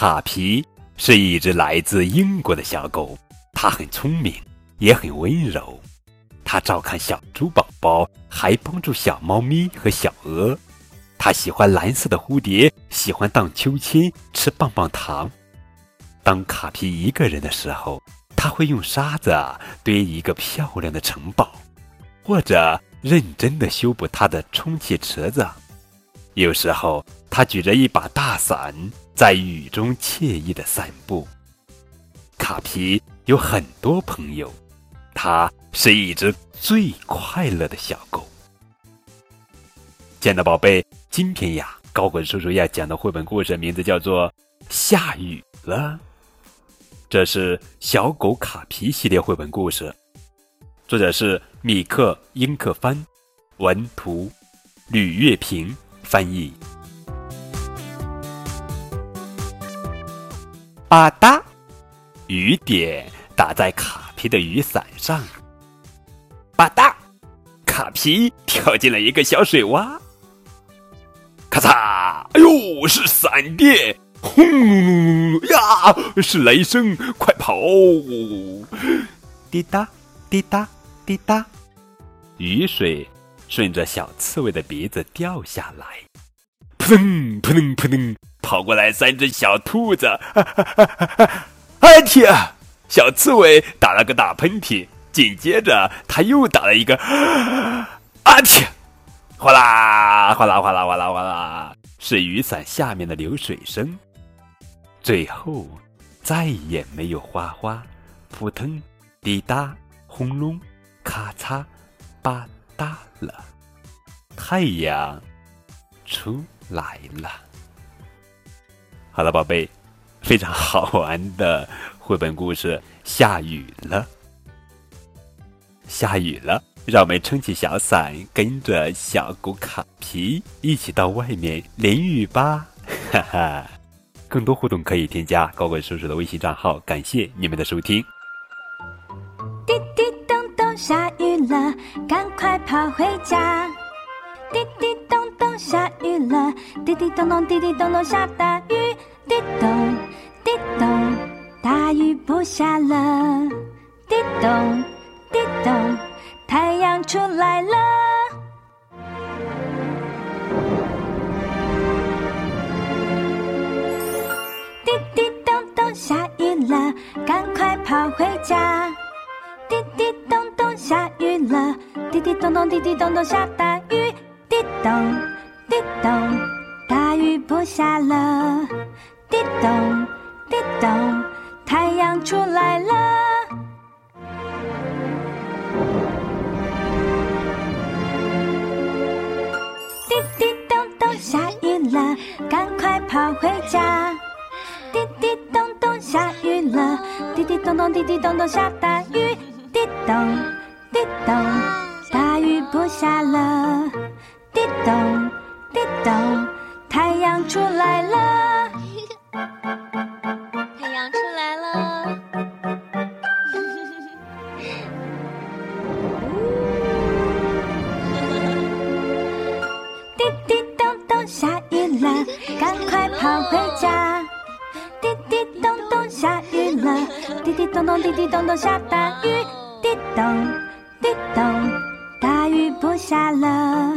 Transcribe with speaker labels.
Speaker 1: 卡皮是一只来自英国的小狗，它很聪明，也很温柔。它照看小猪宝宝，还帮助小猫咪和小鹅。它喜欢蓝色的蝴蝶，喜欢荡秋千，吃棒棒糖。当卡皮一个人的时候，他会用沙子堆一个漂亮的城堡，或者认真的修补他的充气池子。有时候，他举着一把大伞，在雨中惬意的散步。卡皮有很多朋友，它是一只最快乐的小狗。亲爱的宝贝，今天呀，高滚叔叔要讲的绘本故事名字叫做《下雨了》，这是小狗卡皮系列绘本故事，作者是米克·英克帆，文图，吕月平。翻译。吧嗒，雨点打在卡皮的雨伞上。吧嗒，卡皮跳进了一个小水洼。咔嚓！哎呦，是闪电！轰呀，是雷声！快跑！滴答，滴答，滴答，雨水。顺着小刺猬的鼻子掉下来，扑腾扑腾扑腾，跑过来三只小兔子。哎天！小刺猬打了个大喷嚏，紧接着他又打了一个。啊嚏！哗啦哗啦哗啦哗啦哗啦，是雨伞下面的流水声。最后再也没有哗哗、扑腾、滴答、轰隆、咔嚓、吧。嗒了，太阳出来了。好了，宝贝，非常好玩的绘本故事。下雨了，下雨了，让我们撑起小伞，跟着小狗卡皮一起到外面淋雨吧！哈哈，更多互动可以添加高贵叔叔的微信账号。感谢你们的收听。
Speaker 2: 滴滴咚咚下雨了，赶快跑回家！滴滴咚咚，下雨了，滴滴咚咚，滴滴咚咚，下大雨，滴咚滴咚，大雨不下了，滴咚滴咚，太阳出来了。滴滴咚咚，下雨了，赶快跑回家！滴滴咚咚下雨了，滴滴咚咚滴滴咚咚下大雨，滴咚滴咚，大雨不下了，滴咚滴咚，太阳出来了。滴滴咚咚下雨了，赶快跑回家！滴滴咚咚下雨了，滴滴咚咚滴滴咚咚下大雨。滴咚，滴咚，大雨不下了。滴咚，滴滴咚咚，下雨了，赶快跑回家。滴滴咚咚，下雨了。滴滴咚咚，滴滴咚咚，下大雨。滴咚，滴咚，大雨不下了。